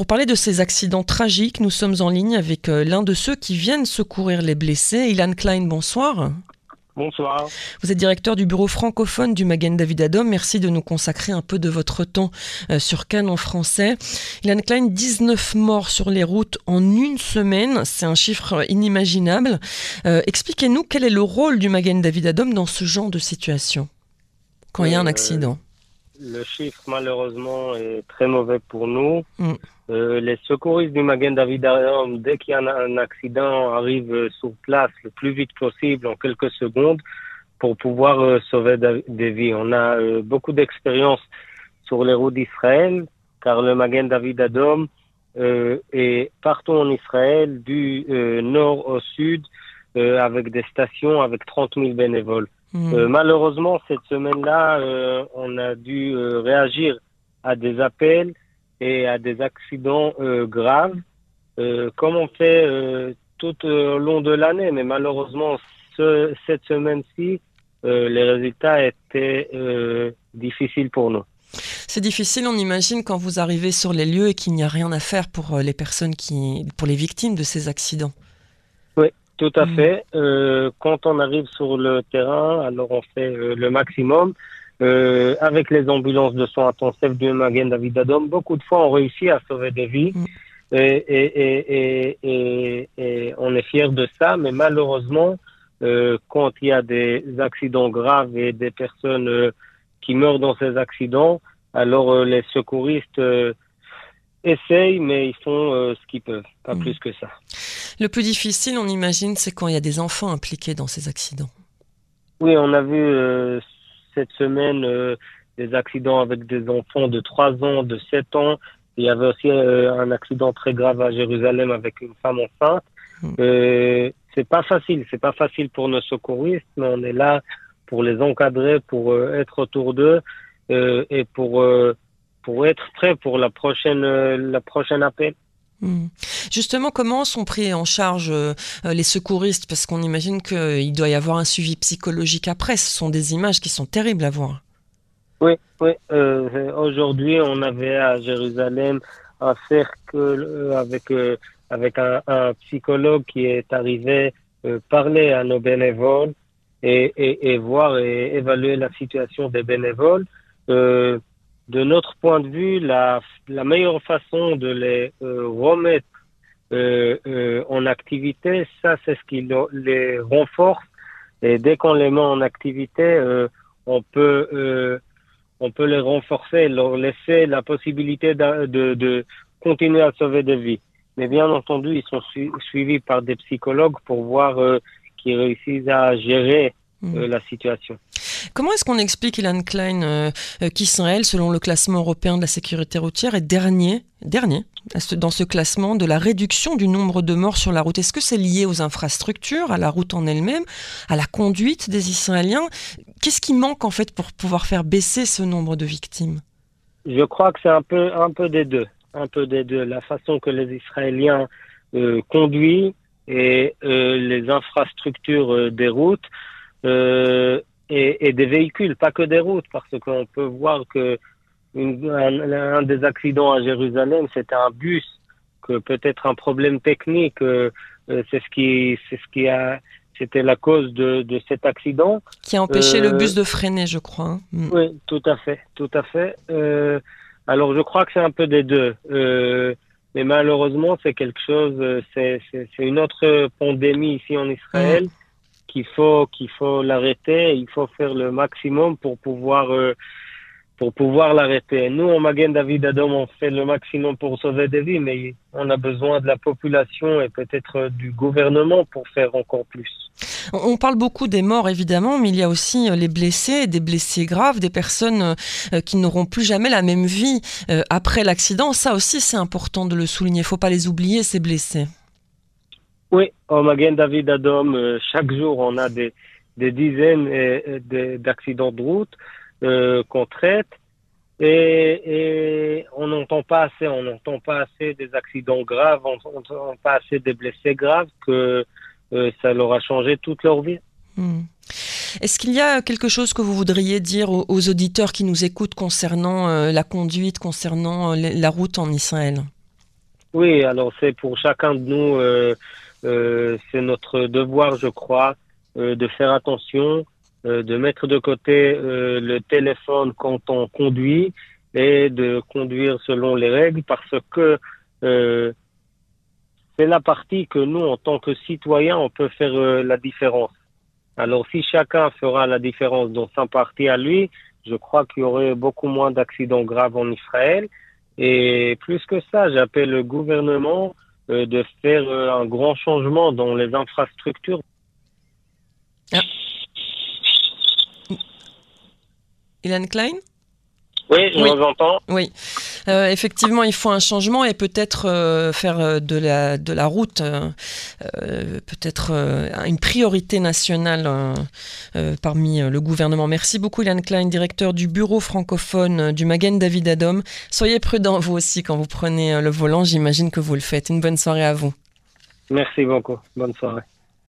Pour parler de ces accidents tragiques, nous sommes en ligne avec euh, l'un de ceux qui viennent secourir les blessés. Ilan Klein, bonsoir. Bonsoir. Vous êtes directeur du bureau francophone du Magen David Adom. Merci de nous consacrer un peu de votre temps euh, sur Cannes en français. Ilan Klein, 19 morts sur les routes en une semaine. C'est un chiffre inimaginable. Euh, expliquez-nous quel est le rôle du Magen David Adom dans ce genre de situation quand il y a un accident le chiffre, malheureusement, est très mauvais pour nous. Mm. Euh, les secouristes du Magen David Adom, dès qu'il y a un, accident, arrivent sur place le plus vite possible, en quelques secondes, pour pouvoir euh, sauver des vies. On a euh, beaucoup d'expérience sur les routes d'Israël, car le Magen David Adom est partout en Israël, du nord au sud, avec des stations avec 30 000 bénévoles. Mm. Euh, malheureusement, cette semaine-là, euh, on a dû euh, réagir à des appels et à des accidents graves, comme on fait tout au long de l'année. Mais malheureusement, ce, cette semaine-ci, les résultats étaient difficiles pour nous. C'est difficile, on imagine, quand vous arrivez sur les lieux et qu'il n'y a rien à faire pour les personnes qui, pour les victimes de ces accidents. Tout à Mm. fait. Euh, quand on arrive sur le terrain, alors on fait euh, le maximum. Euh, avec les ambulances de soins intensifs du Magen David Adom, beaucoup de fois on réussit à sauver des vies Mm. et, et, et, et, et on est fier de ça, mais malheureusement, quand il y a des accidents graves et des personnes qui meurent dans ces accidents, alors les secouristes essayent, mais ils font ce qu'ils peuvent, pas Mm. plus que ça. Le plus difficile, on imagine, c'est quand il y a des enfants impliqués dans ces accidents. Oui, on a vu euh, cette semaine euh, des accidents avec des enfants de 3 ans, de 7 ans. Il y avait aussi euh, un accident très grave à Jérusalem avec une femme enceinte. Mm. Euh, c'est pas facile, c'est pas facile pour nos secouristes, mais on est là pour les encadrer, pour être autour d'eux et pour pour être prêt pour la prochaine la prochaine appel. Hmm. Justement, comment sont pris en charge euh, euh, les secouristes? Parce qu'on imagine qu'il doit y avoir un suivi psychologique après. Ce sont des images qui sont terribles à voir. Oui, oui. Euh, Aujourd'hui, on avait à Jérusalem un cercle euh, avec euh, un, psychologue qui est arrivé euh, parler à nos bénévoles et, voir et évaluer la situation des bénévoles. Euh, de notre point de vue, la, la meilleure façon de les euh, remettre euh, en activité, ça c'est ce qui les renforce. Et dès qu'on les met en activité, on peut on peut les renforcer, leur laisser la possibilité de, de, de, continuer à sauver des vies. Mais bien entendu, ils sont su suivis par des psychologues pour voir euh, qu'ils réussissent à gérer euh, la situation. Comment est-ce qu'on explique, Ilan Klein, euh, qu'Israël, selon le classement européen de la sécurité routière, est dernier, dernier dans ce classement de la réduction du nombre de morts sur la route? Est-ce que c'est lié aux infrastructures, à la route en elle-même, à la conduite des Israéliens? Qu'est-ce qui manque en fait pour pouvoir faire baisser ce nombre de victimes? Je crois que c'est un peu, un peu des deux. Un peu des deux. La façon que les Israéliens euh, conduisent et euh, les infrastructures euh, des routes et, et, des véhicules, pas que des routes, parce qu'on peut voir que une, un, un, des accidents à Jérusalem, c'était un bus, que peut-être un problème technique, c'est ce qui, c'est ce qui a c'était la cause de, de, cet accident. Qui a empêché euh, le bus de freiner, je crois. Hein. Mm. Oui, tout à fait, tout à fait. Euh, alors, je crois que c'est un peu des deux. Euh, mais malheureusement, c'est quelque chose, c'est une autre pandémie ici en Israël. Qu'il faut, qu'il faut l'arrêter. Il faut faire le maximum pour pouvoir euh, pour pouvoir l'arrêter. Nous, en Magen David Adom, on fait le maximum pour sauver des vies, mais on a besoin de la population et peut-être du gouvernement pour faire encore plus. On parle beaucoup des morts, évidemment, mais il y a aussi les blessés, des blessés graves, des personnes qui n'auront plus jamais la même vie après l'accident. Ça aussi, c'est important de le souligner. Il ne faut pas les oublier, ces blessés. Oui, au Magen David Adom, chaque jour, on a des, des dizaines d'accidents de route euh, qu'on traite et, et on n'entend pas assez, on n'entend pas assez des accidents graves, on n'entend pas assez des blessés graves que euh, ça leur a changé toute leur vie. Hmm. Est-ce qu'il y a quelque chose que vous voudriez dire aux, aux auditeurs qui nous écoutent concernant euh, la conduite, concernant la route en Israël? Oui, alors c'est pour chacun de nous, euh, euh, c'est notre devoir, je crois, euh, de faire attention, euh, de mettre de côté euh, le téléphone quand on conduit et de conduire selon les règles parce que euh, c'est la partie que nous, en tant que citoyens, on peut faire euh, la différence. Alors si chacun fera la différence dans sa partie à lui, je crois qu'il y aurait beaucoup moins d'accidents graves en Israël. Et plus que ça, j'appelle le gouvernement euh, de faire euh, un grand changement dans les infrastructures. Ilan Klein? Oui, je Oui. vous entends. Oui, Euh, effectivement, il faut un changement et peut-être euh, faire euh, de la, de la route peut-être une priorité nationale parmi le gouvernement. Merci beaucoup, Ilan Klein, directeur du bureau francophone du Magen David Adom. Soyez prudent, vous aussi, quand vous prenez le volant. J'imagine que vous le faites. Une bonne soirée à vous. Merci beaucoup. Bonne soirée.